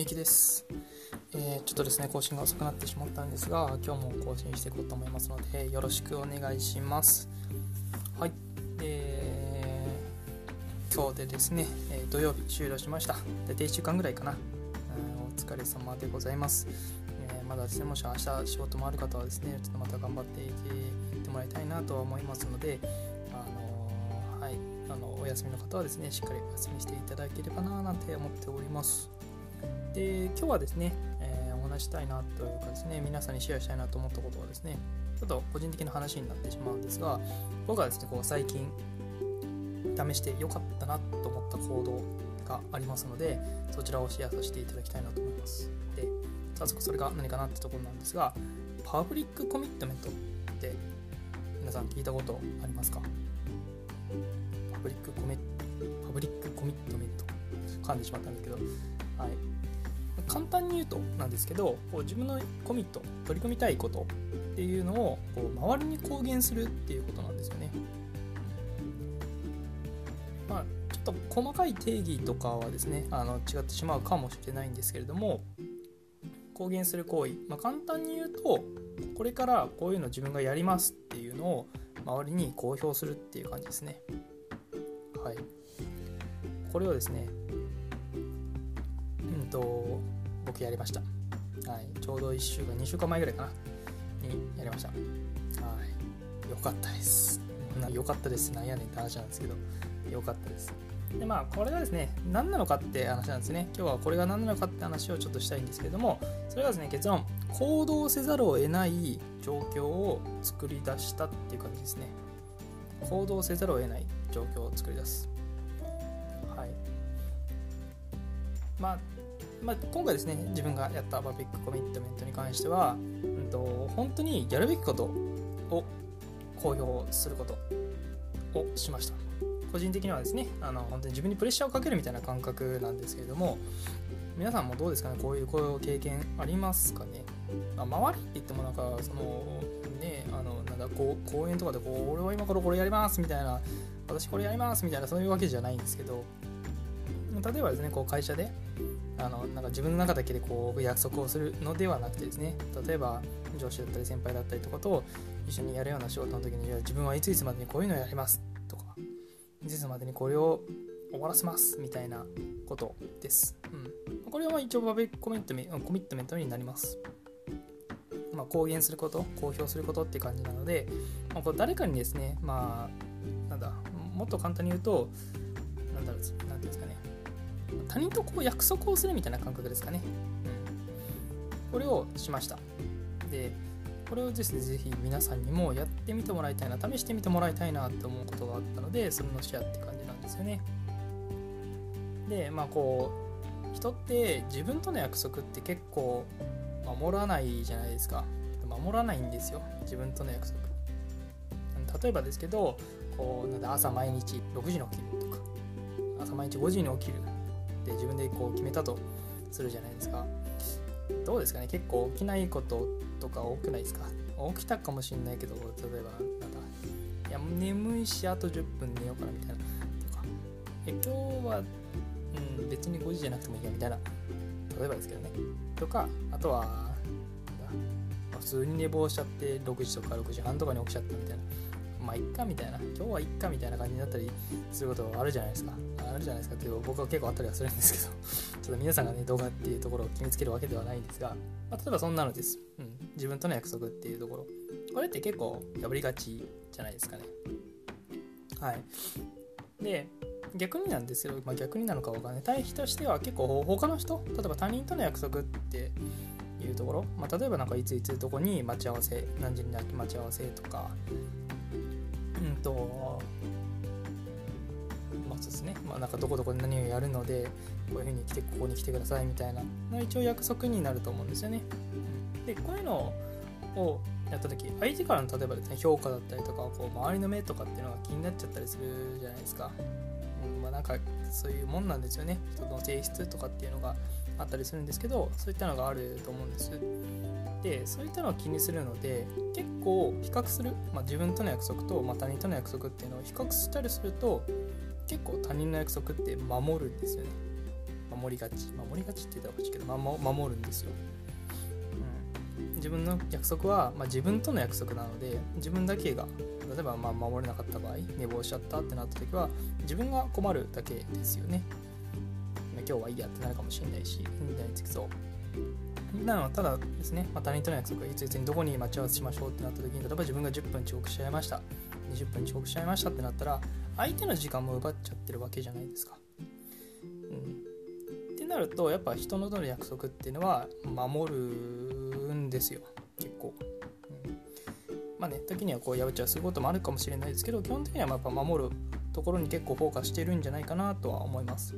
みゆきです、えーちょっとですね更新が遅くなってしまったんですが今日も更新していこうと思いますのでよろしくお願いします。はい。えー今日でですね、えー土曜日終了しました。大体1週間ぐらいかな、うんお疲れ様でございます、えーまだですねもし明日仕事もある方はですねちょっとまた頑張っていってもらいたいなとは思いますのであのーはい。あのお休みの方はですねしっかりお休みしていただければななんて思っております。で今日はですね、えーお話したいなというかですね皆さんにシェアしたいなと思ったことはですねちょっと個人的な話になってしまうんですが僕はですねこう最近試してよかったなと思った行動がありますのでそちらをシェアさせていただきたいなと思います。で早速それが何かなってところなんですが public commitment って皆さん聞いたことありますか？ public commi public commitment。噛んでしまったんですけど。はい。簡単に言うとなんですけどこう自分のコミット取り組みたいことっていうのをこう周りに公言するっていうことなんですよね。まあちょっと細かい定義とかはですねあの違ってしまうかもしれないんですけれども公言する行為、まあ、簡単に言うとこれからこういうの自分がやりますっていうのを周りに公表するっていう感じですね。はい。これをですねうんと僕やりました。はい。ちょうど1週間2週間前ぐらいかな。にやりました。はい。よかったです。なよかったです。なんやねんって話なんですけど。よかったです。でまあこれがですね何なのかって話なんですね。今日はこれが何なのかって話をちょっとしたいんですけれどもそれがですね結論。行動せざるを得ない状況を作り出したっていう感じですね。行動せざるを得ない状況を作り出す。はい。まあまあ、今回ですね自分がやったパブリックコミットメントに関しては、うん、と本当にやるべきことを公表することをしました。個人的にはですねあの本当に自分にプレッシャーをかけるみたいな感覚なんですけれども皆さんもどうですかねこういうこういう経験ありますかね、まあ、周りって言ってもなんかそのねあのなんだこう公園とかでこう俺は今からこれやりますみたいな私これやりますみたいなそういうわけじゃないんですけど例えばですねこう会社であのなんか自分の中だけでこう約束をするのではなくてですね例えば上司だったり先輩だったりとかと一緒にやるような仕事の時にいや自分はいついつまでにこういうのをやりますとかいついつまでにこれを終わらせますみたいなことです、うん、これはまあ一応パブリックコミットメコミットメントになります。まあ、公言すること公表することって感じなので、まあ、こう誰かにですねまあなんだもっと簡単に言うとなんだろうなんていうんですかね他人とこう約束をするみたいな感覚ですかね、うん、これをしました。でこれをですねぜひ皆さんにもやってみてもらいたいな試してみてもらいたいなって思うことがあったのでそれのシェアって感じなんですよね。でまあこう人って自分との約束って結構守らないじゃないですか。守らないんですよ。自分との約束。例えばですけどこうなんだ朝毎日6時に起きるとか朝毎日5時に起きる。って自分でこう決めたとするじゃないですか。どうですかね？結構起きないこととか多くないですか？起きたかもしれないけど例えばなんだいや眠いしあと10分寝ようかなみたいなとか。え今日は、うん、別に5時じゃなくてもいいやみたいな例えばですけどね。とかあとは普通に寝坊しちゃって6時とか6時半とかに起きちゃったみたいな。まあ、いっかみたいな、今日はいっかみたいな感じになったりすることあるじゃないですか。あるじゃないですかっていう僕は結構あったりはするんですけど、ちょっと皆さんがね、動画っていうところを決めつけるわけではないんですが、まあ、例えばそんなのです。うん。自分との約束っていうところ。これって結構破りがちじゃないですかね。はい。で、逆になんですけど、まあ、逆になのかわかんない。対比としては結構他の人、例えば他人との約束っていうところ、まあ、例えばなんかいついつどこに待ち合わせ、何時に待ち合わせとか、うんと、まあそうですね、まあ、なんかどこどこで何をやるので、こういうふうに来て、ここに来てくださいみたいな、一応約束になると思うんですよね。で、こういうのをやった時、相手からの例えばですね、評価だったりとか、こう周りの目とかっていうのが気になっちゃったりするじゃないですか。うん、まあなんかそういうもんなんですよね。人の性質とかっていうのがあったりするんですけど、そういったのがあると思うんです。でそういったのを気にするので結構比較する、まあ、自分との約束と、他人との約束っていうのを比較したりすると結構他人の約束って守るんですよね。守りがち。守りがちって言ったらおかしいけど、ま、守るんですよ、うん、自分の約束は、まあ、自分との約束なので自分だけが例えばまあ守れなかった場合寝坊しちゃったってなった時は自分が困るだけですよね、今日はいいやってなるかもしれないしみたいにつきそう。なのただですね、まあ、他人との約束いついつにどこに待ち合わせしましょうってなった時に例えば自分が10分遅刻しちゃいました。20分遅刻しちゃいましたってなったら相手の時間も奪っちゃってるわけじゃないですか。うん、ってなるとやっぱ人のとの約束っていうのは守るんですよ結構。まあね時にはこう破っちゃうすることもあるかもしれないですけど基本的にはやっぱ守るところに結構フォーカスしてるんじゃないかなとは思います。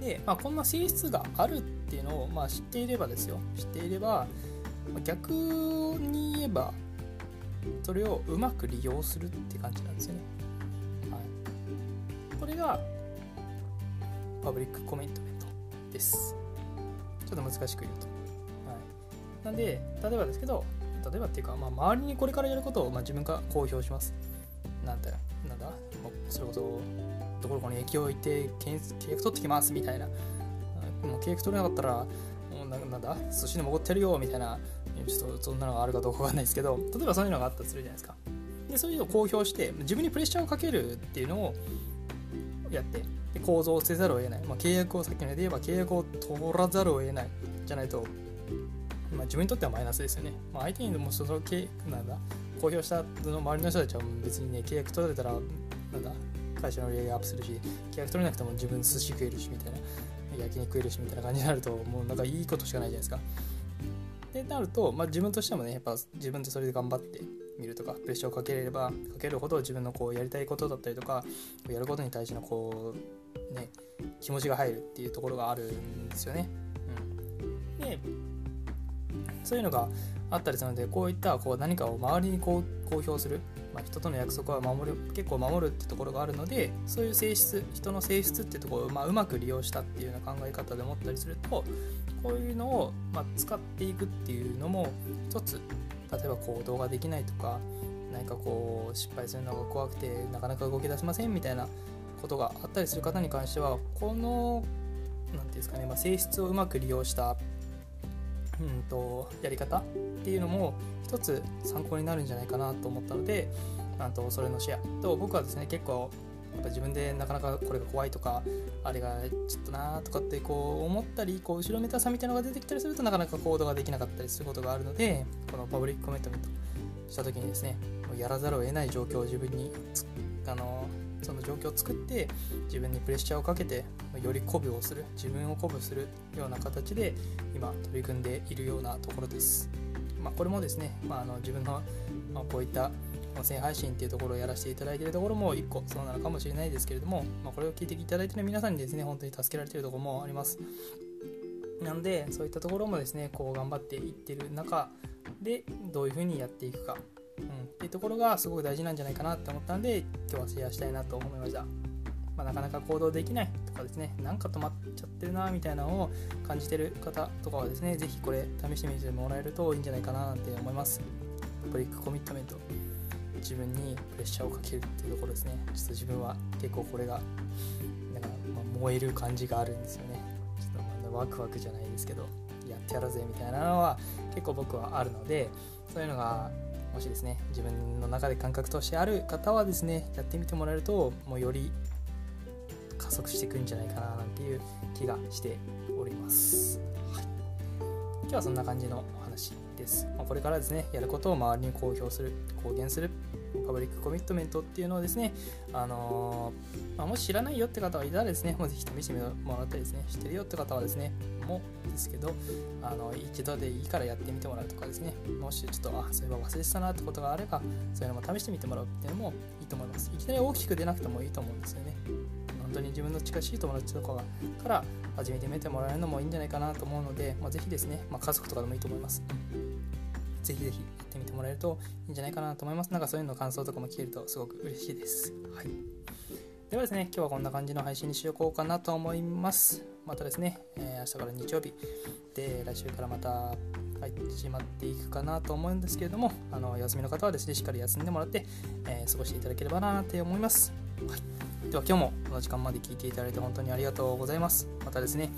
で、まあ、こんな性質があるっていうのを、まあ、知っていればですよ知っていれば逆に言えばそれをうまく利用するって感じなんですよね。はい、これがパブリックコメントメントです。ちょっと難しく言うと。はい、なんで、例えばですけど、例えばっていうか、まあ、周りにこれからやることを、まあ、自分が公表します。なんだよ、なんだ、それこそ、どこどこに駅を置いて契約取ってきますみたいな。もう契約取れなかったら、もうなんだ、寿司でもおごってるよみたいなちょっとそんなのがあるかどうかわかんないですけど例えばそういうのがあったとするじゃないですか。でそういうのを公表して自分にプレッシャーをかけるっていうのをやってで構造をせざるを得ない、まあ、契約をさっきので言えば契約を取らざるを得ないじゃないと、まあ、自分にとってはマイナスですよね、まあ、相手にもその契なんだ公表したの周りの人たちは別にね契約取られたらなんだ会社の売り上げアップするし契約取れなくても自分寿司食えるしみたいな焼肉食えるしみたいな感じになるともうなんかいいことしかないじゃないですか。なると、まあ、自分としてもねやっぱ自分でそれで頑張ってみるとかプレッシャーをかければかけるほど自分のこうやりたいことだったりとかやることに対してのこうね気持ちが入るっていうところがあるんですよね。うん、でそういうのがあったりするのでこういったこう何かを周りにこう公表する、まあ、人との約束は守る結構守るってところがあるのでそういう性質人の性質ってところを、まあ、うまく利用したっていうような考え方で思ったりするとこういうのを、まあ、使っていくっていうのも一つ例えば行動ができないとか何かこう失敗するのが怖くてなかなか動き出せませんみたいなことがあったりする方に関してはこの何て言うんですかね、まあ、性質をうまく利用したうんとやり方っていうのも一つ参考になるんじゃないかなと思ったのでなんとそれのシェアと僕はですね結構やっぱ自分でなかなかこれが怖いとかあれがちょっとなーとかってこう思ったりこう後ろめたさみたいなのが出てきたりするとなかなか行動ができなかったりすることがあるのでこのパブリックコメントメントした時にですねもうやらざるを得ない状況を自分にあのその状況を作って自分にプレッシャーをかけてより鼓舞をする自分を鼓舞するような形で今取り組んでいるようなところです。まあ、これもですね、まあ、あの自分の、ま、こういった音声配信っていうところをやらせていただいているところも1個そうなのかもしれないですけれども、まあ、これを聞いていただいている皆さんにですね本当に助けられているところもあります。なのでそういったところもですねこう頑張っていってる中でどういうふうにやっていくか、うん、っていうところがすごく大事なんじゃないかなって思ったんで今日はシェアしたいなと思いました。まあ、なかなか行動できないとかですねなんか止まっちゃってるなみたいなのを感じてる方とかはですね是非これ試してみてもらえるといいんじゃないかなって思います。ブリックコミットメント。自分にプレッシャーをかけるっていうところですね。ちょっと自分は結構これがなんか、まあ、燃える感じがあるんですよね。ちょっとまワクワクじゃないですけどやってやろうぜみたいなのは結構僕はあるのでそういうのがもしですね自分の中で感覚としてある方はですねやってみてもらえるともうより加速していくんじゃないかななんていう気がしております、はい、今日はそんな感じのお話。です、まあ、これからですねやることを周りに公表する公言するパブリックコミットメントっていうのをですね、あのー、まあ、もし知らないよって方がいたらですね、もうぜひ試してもらったりですね、知ってるよって方はですね、もですけど、あの一度でいいからやってみてもらうとかですね、もしちょっと、あ、そういえば忘れてたなってことがあれば、そういうのも試してみてもらうっていうのもいいと思います。いきなり大きく出なくてもいいと思うんですよね。本当に自分の近しい友達とかから始めてみてもらえるのもいいんじゃないかなと思うので、まあ、ぜひですね、まあ、家族とかでもいいと思います。ぜひぜひやってみてもらえるといいんじゃないかなと思います。なんかそういうの感想とかも聞けるとすごく嬉しいです。はい。ではですね、今日はこんな感じの配信にしようかなと思います。またですね、えー、明日から日曜日で、来週からまた始まっていくかなと思うんですけれども、あの休みの方はですね、しっかり休んでもらって、えー、過ごしていただければなと思います。はい、では今日もこの時間まで聞いていただいて本当にありがとうございます。またですね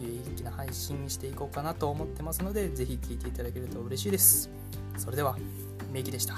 有意義な配信していこうかなと思ってますのでぜひ聴いていただけると嬉しいです。それではメイキでした。